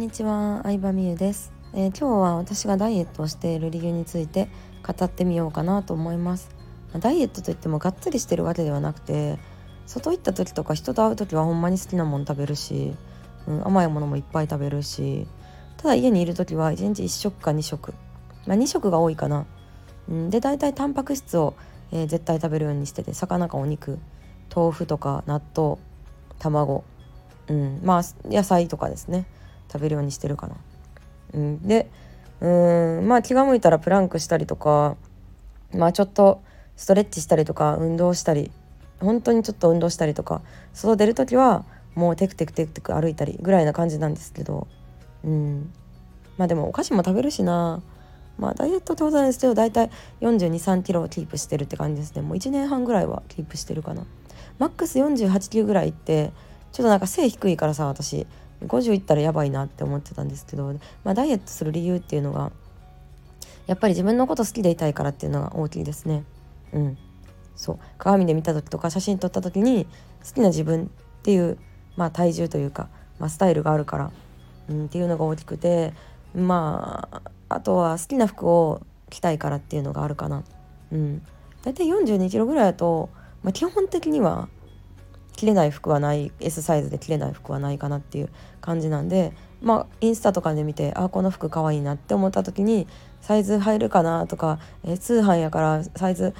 にちは、相葉美優です、えー、今日は私がダイエットをしている理由について語ってみようかなと思います。ダイエットといってもがっつりしてるわけではなくて、外行った時とか人と会う時はほんまに好きなもの食べるし、うん、甘いものもいっぱい食べるし、ただ家にいる時は1日1食か2食、まあ、2食が多いかな。うん、で大体タンパク質を、えー、絶対食べるようにしてて、魚かお肉、豆腐とか納豆、卵、うん、まあ野菜とかですね。食べるようにしてるかな。うん、でうんまあ気が向いたらプランクしたりとかまあちょっとストレッチしたりとか運動したり本当にちょっと運動したりとか外出る時はもうテクテクテクテク歩いたりぐらいな感じなんですけどうん。まあでもお菓子も食べるしな。まあダイエットってことなんですけど大体4 2 3キロをキープしてるって感じですね。もう1年半ぐらいはキープしてるかな。マックス48キロぐらいってちょっとなんか背低いからさ私50いったらやばいなって思ってたんですけど、まあ、ダイエットする理由っていうのがやっぱり自分のこと好きでいたいからっていうのが大きいですね。うん、そう鏡で見た時とか写真撮った時に好きな自分っていう、まあ、体重というか、まあ、スタイルがあるから、うん、っていうのが大きくてまああとは好きな服を着たいからっていうのがあるかな。うん、大体42キロぐらいだと、まあ、基本的には着れない服はない S サイズで着れない服はないかなっていう感じなんでまあインスタとかで見てあこの服かわいいなって思った時にサイズ入るかなとか、え通販やからサイズ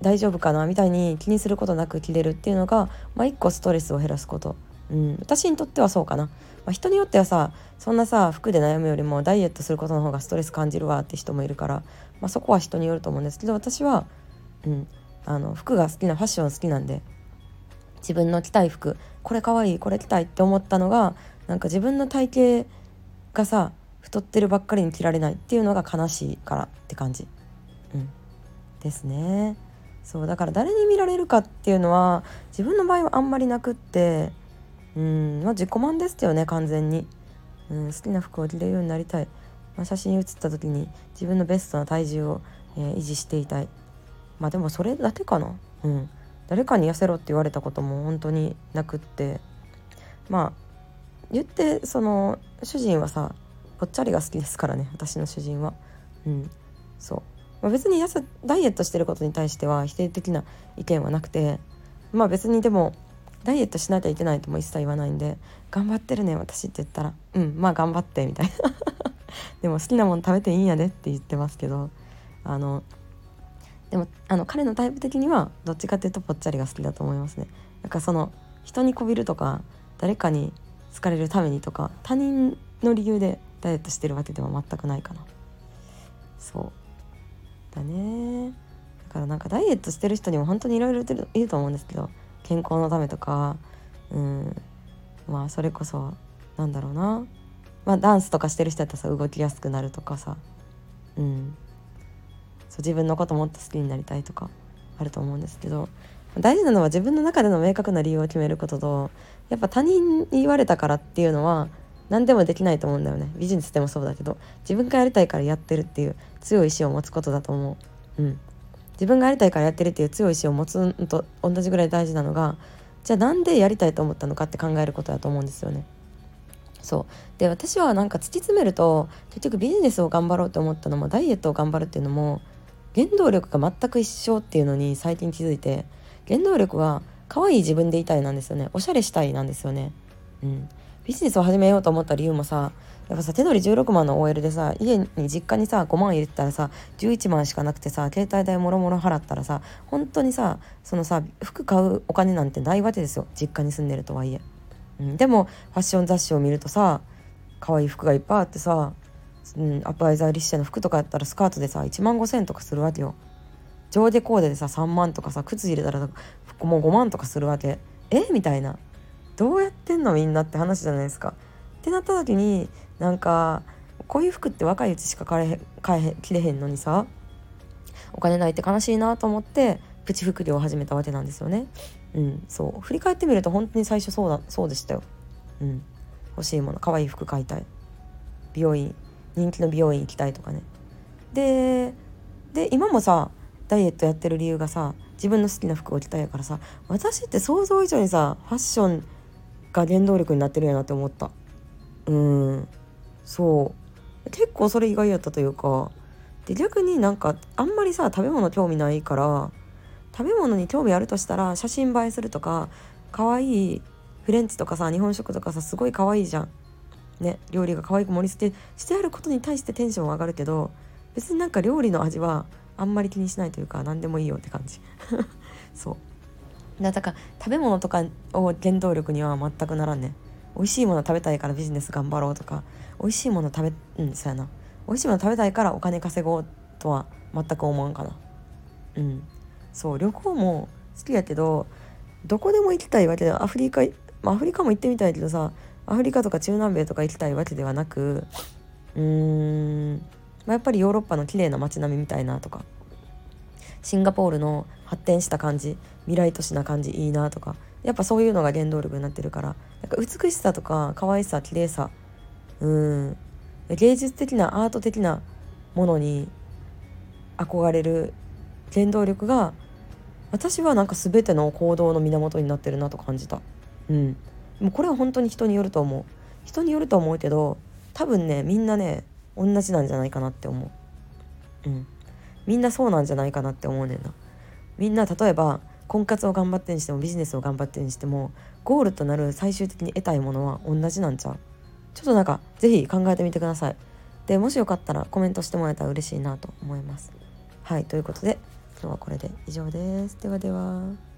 大丈夫かなみたいに気にすることなく着れるっていうのが、まあ、一個ストレスを減らすこと、うん、私にとってはそうかな、まあ、人によってはさそんなさ服で悩むよりもダイエットすることの方がストレス感じるわって人もいるから、まあ、そこは人によると思うんですけど私は、うん、あの服が好きなファッション好きなんで自分の着たい服これかわいいこれ着たいって思ったのがなんか自分の体型がさ太ってるばっかりに着られないっていうのが悲しいからって感じ、うん、ですね。そうだから誰に見られるかっていうのは自分の場合はあんまりなくってうんまあ自己満ですよね完全に、うん、好きな服を着れるようになりたい、まあ、写真写った時に自分のベストな体重を、えー、維持していたい。まあでもそれだけかな。うん。誰かに痩せろって言われたことも本当になくって。まあ言ってその主人はさぽっちゃりが好きですからね私の主人は。うんそう。まあ、別に痩せダイエットしてることに対しては否定的な意見はなくてまあ別にでもダイエットしなきゃいけないとも一切言わないんで「頑張ってるね私」って言ったら「うんまあ頑張って」みたいな。でも好きなもの食べていいんやでって言ってますけどあのでもあの彼のタイプ的にはどっちかっていうとぽっちゃりが好きだと思いますね。なんかその人にこびるとか誰かに好かれるためにとか他人の理由でダイエットしてるわけでは全くないかな。そうだね。だからなんかダイエットしてる人にも本当にいろいろいると思うんですけど健康のためとかうんまあそれこそなんだろうな。まあダンスとかしてる人だったらさ動きやすくなるとかさ。うん。そう自分のこともっと好きになりたいとかあると思うんですけど大事なのは自分の中での明確な理由を決めることとやっぱ他人に言われたからっていうのは何でもできないと思うんだよね。ビジネスでもそうだけど自分がやりたいからやってるっていう強い意志を持つことだと思う。うん。自分がやりたいからやってるっていう強い意志を持つのと同じぐらい大事なのがじゃあなんでやりたいと思ったのかって考えることだと思うんですよね。そう。で私はなんか突き詰めると結局ビジネスを頑張ろうと思ったのもダイエットを頑張るっていうのも原動力が全く一緒っていうのに最近気づいて原動力は可愛い自分でいたいなんですよね。おしゃれしたいなんですよね。うん。ビジネスを始めようと思った理由もさやっぱさ手取り16万の OL でさ家に実家にさ5万入れてたらさ11万しかなくてさ携帯代もろもろ払ったらさ本当にさそのさ服買うお金なんてないわけですよ。実家に住んでるとはいえ、うん、でもファッション雑誌を見るとさ可愛い服がいっぱいあってさうん、アップアイザーリッシャの服とかやったらスカートでさ1万5,000とかするわけよ。上下コーデでさ3万とかさ靴入れたらもう5万とかするわけ。え？みたいな。どうやってんのみんなって話じゃないですか。ってなった時になんかこういう服って若いうちしか買え買え着れへんのにさお金ないって悲しいなと思ってプチ服業を始めたわけなんですよね。うんそう。振り返ってみると本当に最初そうだそうでしたよ。うん。欲しいもの可愛い服買いたい。美容院人気の美容院行きたいとかね。でで今もさダイエットやってる理由がさ自分の好きな服を着たいからさ私って想像以上にさファッションが原動力になってるんやなって思った。うん。そう。結構それ意外やったというか。で逆になんかあんまりさ食べ物興味ないから食べ物に興味あるとしたら写真映えするとか可愛いフレンチとかさ日本食とかさすごい可愛いじゃん。ね料理が可愛く盛り付けしてあることに対してテンション上がるけど別になんか料理の味はあんまり気にしないというか何でもいいよって感じ。そう。だから食べ物とかを原動力には全くならんね美味しいもの食べたいからビジネス頑張ろうとか美味しいもの食べうんそうやな。美味しいもの食べたいからお金稼ごうとは全く思わんかな。うん。そう旅行も好きやけどどこでも行きたいわけでアフリカ、まあ、アフリカも行ってみたいけどさアフリカとか中南米とか行きたいわけではなくうーん、まあ、やっぱりヨーロッパの綺麗な街並みみたいなとかシンガポールの発展した感じ未来都市な感じいいなとかやっぱそういうのが原動力になってるからなんか美しさとか可愛さ綺麗さうん芸術的なアート的なものに憧れる原動力が私はなんか全ての行動の源になってるなと感じた。うん。もうこれは本当に人によると思う。人によると思うけど多分ねみんなね同じなんじゃないかなって思う。うん。みんなそうなんじゃないかなって思うねんな。みんな例えば婚活を頑張ってにしてもビジネスを頑張ってにしてもゴールとなる最終的に得たいものは同じなんちゃう。ちょっとなんか是非考えてみてください。でもしよかったらコメントしてもらえたら嬉しいなと思います。はいということで今日はこれで以上です。ではでは。